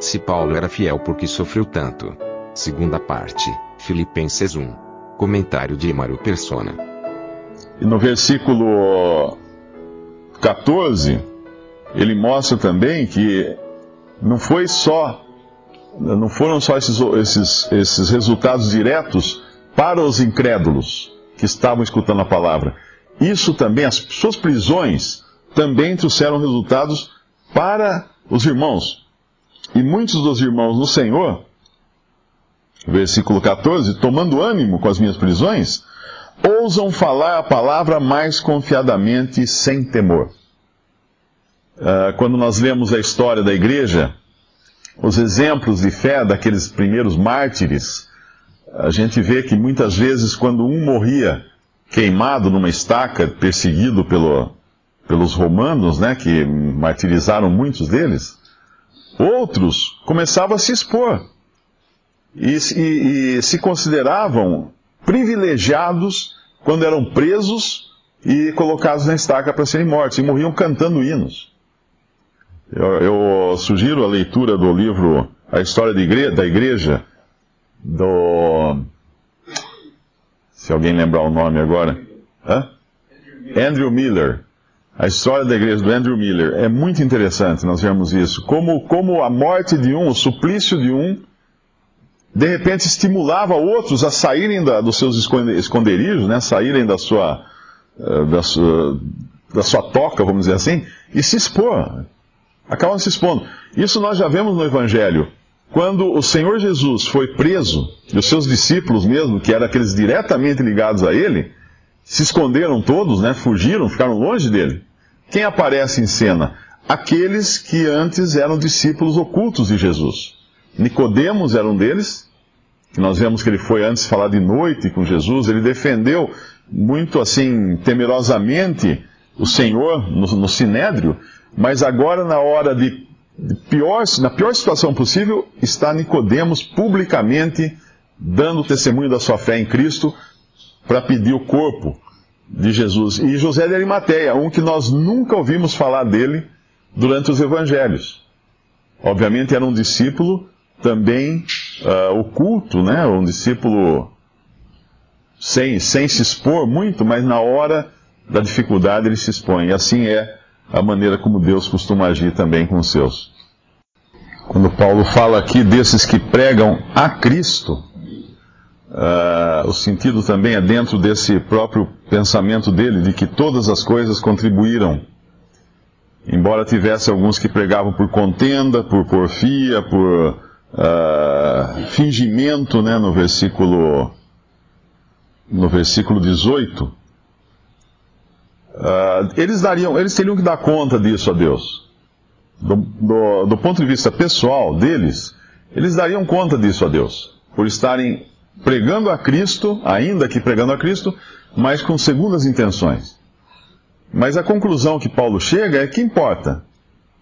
Se Paulo era fiel porque sofreu tanto. Segunda parte, Filipenses 1. Comentário de Emaro Persona. E no versículo 14, ele mostra também que não foi só não foram só esses, esses, esses resultados diretos para os incrédulos que estavam escutando a palavra. Isso também, as suas prisões também trouxeram resultados para os irmãos. E muitos dos irmãos no Senhor, versículo 14, tomando ânimo com as minhas prisões, ousam falar a palavra mais confiadamente sem temor. Uh, quando nós lemos a história da igreja, os exemplos de fé daqueles primeiros mártires, a gente vê que muitas vezes, quando um morria queimado numa estaca, perseguido pelo, pelos romanos, né, que martirizaram muitos deles, outros começavam a se expor e, e, e se consideravam privilegiados quando eram presos e colocados na estaca para serem mortos, e morriam cantando hinos. Eu, eu, sugiro a leitura do livro A História igreja, da Igreja, do. Se alguém lembrar o nome agora. Hã? Andrew Miller. A história da igreja do Andrew Miller. É muito interessante nós vermos isso. Como, como a morte de um, o suplício de um, de repente estimulava outros a saírem da, dos seus esconderijos, né? saírem da sua, eh, da sua, da sua toca, vamos dizer assim, e se expor acabam se expondo. Isso nós já vemos no Evangelho. Quando o Senhor Jesus foi preso, e os seus discípulos mesmo, que eram aqueles diretamente ligados a ele, se esconderam todos, né? Fugiram, ficaram longe dele. Quem aparece em cena? Aqueles que antes eram discípulos ocultos de Jesus. Nicodemos era um deles, que nós vemos que ele foi antes falar de noite com Jesus, ele defendeu muito assim, temerosamente, o Senhor no, no Sinédrio, mas agora, na hora de, de pior, na pior situação possível, está Nicodemos publicamente dando testemunho da sua fé em Cristo para pedir o corpo de Jesus. E José de Arimateia, um que nós nunca ouvimos falar dele durante os evangelhos. Obviamente era um discípulo também uh, oculto, né? um discípulo sem, sem se expor muito, mas na hora da dificuldade ele se expõe. E assim é a maneira como Deus costuma agir também com os seus. Quando Paulo fala aqui desses que pregam a Cristo, uh, o sentido também é dentro desse próprio pensamento dele, de que todas as coisas contribuíram. Embora tivesse alguns que pregavam por contenda, por porfia, por uh, fingimento, né, no versículo, no versículo 18, Uh, eles dariam, eles teriam que dar conta disso a Deus. Do, do, do, ponto de vista pessoal deles, eles dariam conta disso a Deus, por estarem pregando a Cristo, ainda que pregando a Cristo, mas com segundas intenções. Mas a conclusão que Paulo chega é que importa.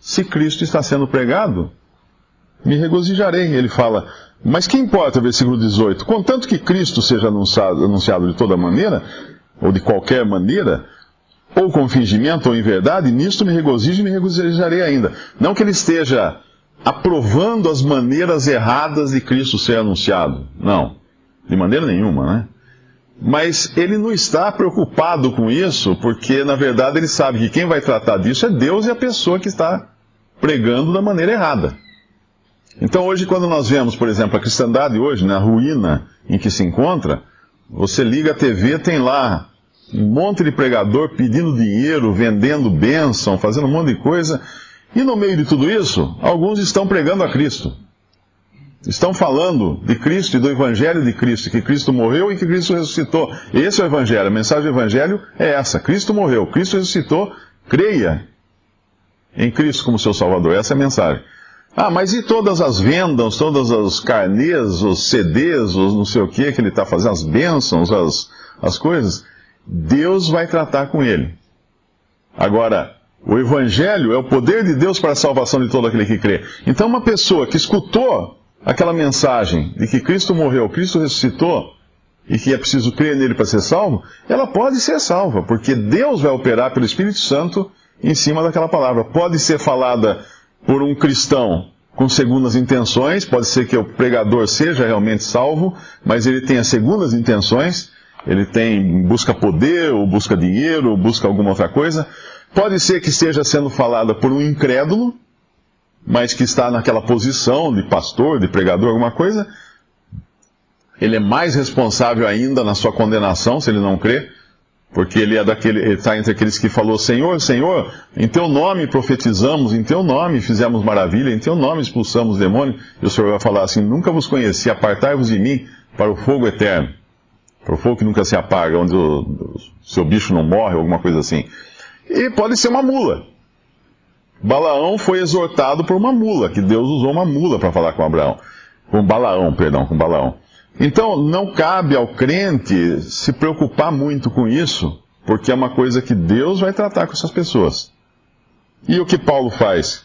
Se Cristo está sendo pregado, me regozijarei. Ele fala, mas que importa, versículo 18? Contanto que Cristo seja anunciado, anunciado de toda maneira, ou de qualquer maneira, ou com fingimento ou em verdade, nisto me regozijo e me regozijarei ainda. Não que ele esteja aprovando as maneiras erradas de Cristo ser anunciado. Não, de maneira nenhuma, né? Mas ele não está preocupado com isso, porque na verdade ele sabe que quem vai tratar disso é Deus e a pessoa que está pregando da maneira errada. Então hoje, quando nós vemos, por exemplo, a cristandade hoje, na ruína em que se encontra, você liga a TV, tem lá um monte de pregador pedindo dinheiro, vendendo bênção, fazendo um monte de coisa. E no meio de tudo isso, alguns estão pregando a Cristo. Estão falando de Cristo e do Evangelho de Cristo, que Cristo morreu e que Cristo ressuscitou. Esse é o Evangelho. A mensagem do Evangelho é essa: Cristo morreu, Cristo ressuscitou, creia. em Cristo como seu Salvador. Essa é a mensagem. Ah, mas e todas as vendas, todos os carnês, os CDs, os não sei o que que ele está fazendo, as bênçãos, as, as coisas? Deus vai tratar com ele. Agora, o Evangelho é o poder de Deus para a salvação de todo aquele que crê. Então, uma pessoa que escutou aquela mensagem de que Cristo morreu, Cristo ressuscitou, e que é preciso crer nele para ser salvo, ela pode ser salva, porque Deus vai operar pelo Espírito Santo em cima daquela palavra. Pode ser falada por um cristão com segundas intenções, pode ser que o pregador seja realmente salvo, mas ele tenha segundas intenções, ele tem busca poder, ou busca dinheiro, ou busca alguma outra coisa. Pode ser que esteja sendo falada por um incrédulo, mas que está naquela posição de pastor, de pregador, alguma coisa, ele é mais responsável ainda na sua condenação, se ele não crê, porque ele é daquele, ele está entre aqueles que falou, Senhor, Senhor, em teu nome profetizamos, em teu nome fizemos maravilha, em teu nome expulsamos demônio, e o Senhor vai falar assim, nunca vos conheci, apartai-vos de mim para o fogo eterno, para o fogo que nunca se apaga, onde o, o seu bicho não morre, alguma coisa assim. E pode ser uma mula. Balaão foi exortado por uma mula, que Deus usou uma mula para falar com Abraão. Com Balaão, perdão, com Balaão. Então, não cabe ao crente se preocupar muito com isso, porque é uma coisa que Deus vai tratar com essas pessoas. E o que Paulo faz?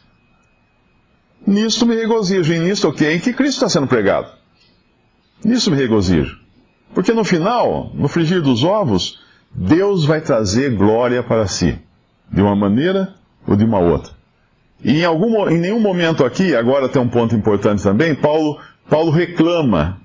Nisto me regozijo, e nisto o okay, Em que Cristo está sendo pregado. Nisso me regozijo. Porque no final, no frigir dos ovos, Deus vai trazer glória para si, de uma maneira ou de uma outra. E em, algum, em nenhum momento aqui, agora tem um ponto importante também, Paulo, Paulo reclama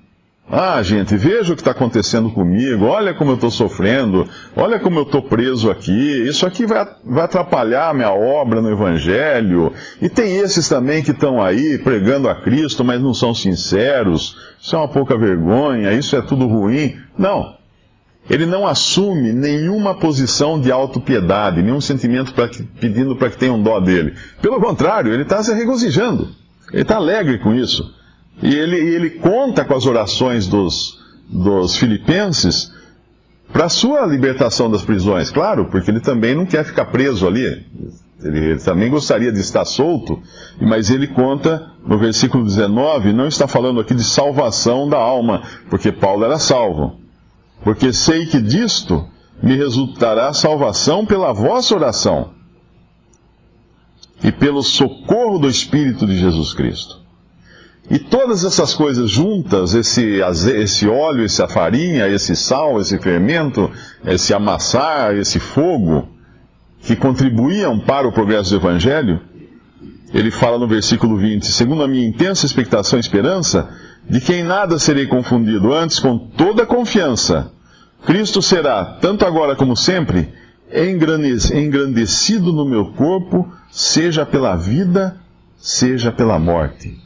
ah, gente, veja o que está acontecendo comigo, olha como eu estou sofrendo, olha como eu estou preso aqui, isso aqui vai, vai atrapalhar a minha obra no Evangelho. E tem esses também que estão aí pregando a Cristo, mas não são sinceros, isso é uma pouca vergonha, isso é tudo ruim. Não. Ele não assume nenhuma posição de autopiedade, nenhum sentimento pra que, pedindo para que tenham dó dele. Pelo contrário, ele está se regozijando, ele está alegre com isso. E ele, ele conta com as orações dos, dos filipenses para sua libertação das prisões, claro, porque ele também não quer ficar preso ali. Ele, ele, também gostaria de estar solto, mas ele conta no versículo 19, não está falando aqui de salvação da alma, porque Paulo era salvo. Porque sei que disto me resultará salvação pela vossa oração e pelo socorro do Espírito de Jesus Cristo. E todas essas coisas juntas, esse, esse óleo, essa farinha, esse sal, esse fermento, esse amassar, esse fogo, que contribuíam para o progresso do Evangelho, ele fala no versículo 20: segundo a minha intensa expectação e esperança, de que em nada serei confundido, antes com toda confiança, Cristo será, tanto agora como sempre, engrandecido no meu corpo, seja pela vida, seja pela morte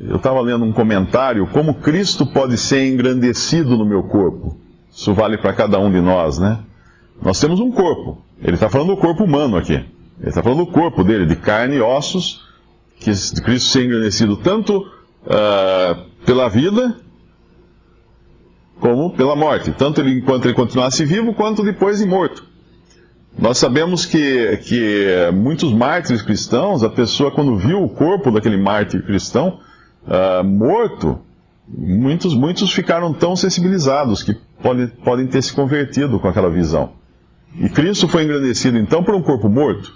eu estava lendo um comentário, como Cristo pode ser engrandecido no meu corpo. Isso vale para cada um de nós, né? Nós temos um corpo. Ele está falando do corpo humano aqui. Ele está falando do corpo dele, de carne e ossos, que Cristo ser engrandecido tanto uh, pela vida como pela morte. Tanto ele, enquanto ele continuasse vivo, quanto depois de morto. Nós sabemos que, que muitos mártires cristãos, a pessoa quando viu o corpo daquele mártir cristão, uh, morto, muitos, muitos ficaram tão sensibilizados que pode, podem ter se convertido com aquela visão. E Cristo foi engrandecido então por um corpo morto?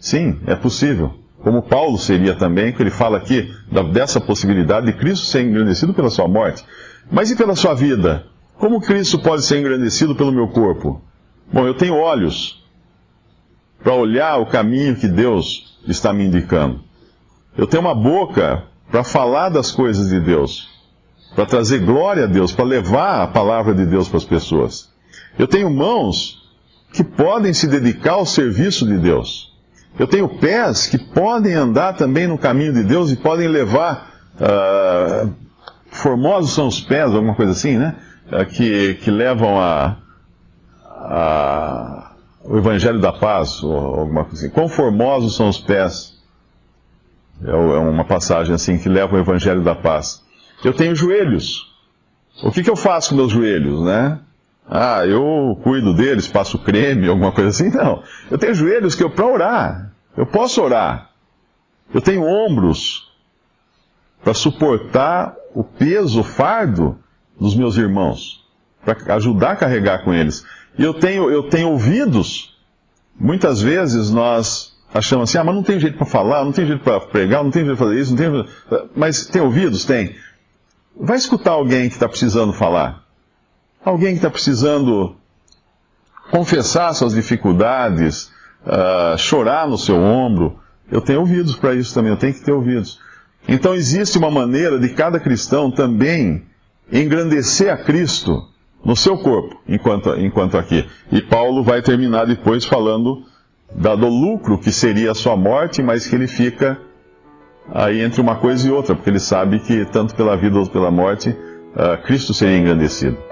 Sim, é possível. Como Paulo seria também, que ele fala aqui dessa possibilidade de Cristo ser engrandecido pela sua morte. Mas e pela sua vida? Como Cristo pode ser engrandecido pelo meu corpo? Bom, eu tenho olhos para olhar o caminho que Deus está me indicando. Eu tenho uma boca para falar das coisas de Deus, para trazer glória a Deus, para levar a palavra de Deus para as pessoas. Eu tenho mãos que podem se dedicar ao serviço de Deus. Eu tenho pés que podem andar também no caminho de Deus e podem levar. Uh, formosos são os pés, alguma coisa assim, né? Uh, que, que levam a, a, o Evangelho da Paz, ou alguma coisa assim. Quão formosos são os pés é, é uma passagem assim que leva o Evangelho da Paz. Eu tenho joelhos. O que, que eu faço com meus joelhos, né? Ah, eu cuido deles, passo creme, alguma coisa assim? Não. Eu tenho joelhos que eu, para orar, Eu posso orar. Eu tenho ombros para suportar o peso, o fardo dos meus irmãos, para ajudar a carregar com eles. E eu tenho, eu tenho ouvidos. Muitas vezes nós achamos assim, ah, mas não tem jeito para falar, não tem jeito para pregar, não tem jeito para fazer isso, não tem... mas tem ouvidos? Tem. Vai escutar alguém que está precisando falar. Alguém que está precisando confessar suas dificuldades, uh, chorar no seu ombro. Eu tenho ouvidos para isso também, eu tenho que ter ouvidos. Então existe uma maneira de cada cristão também engrandecer a Cristo no seu corpo, enquanto, enquanto aqui. E Paulo vai terminar depois falando da, do lucro que seria a sua morte, mas que ele fica aí entre uma coisa e outra, porque ele sabe que tanto pela vida ou pela morte, uh, Cristo seria engrandecido.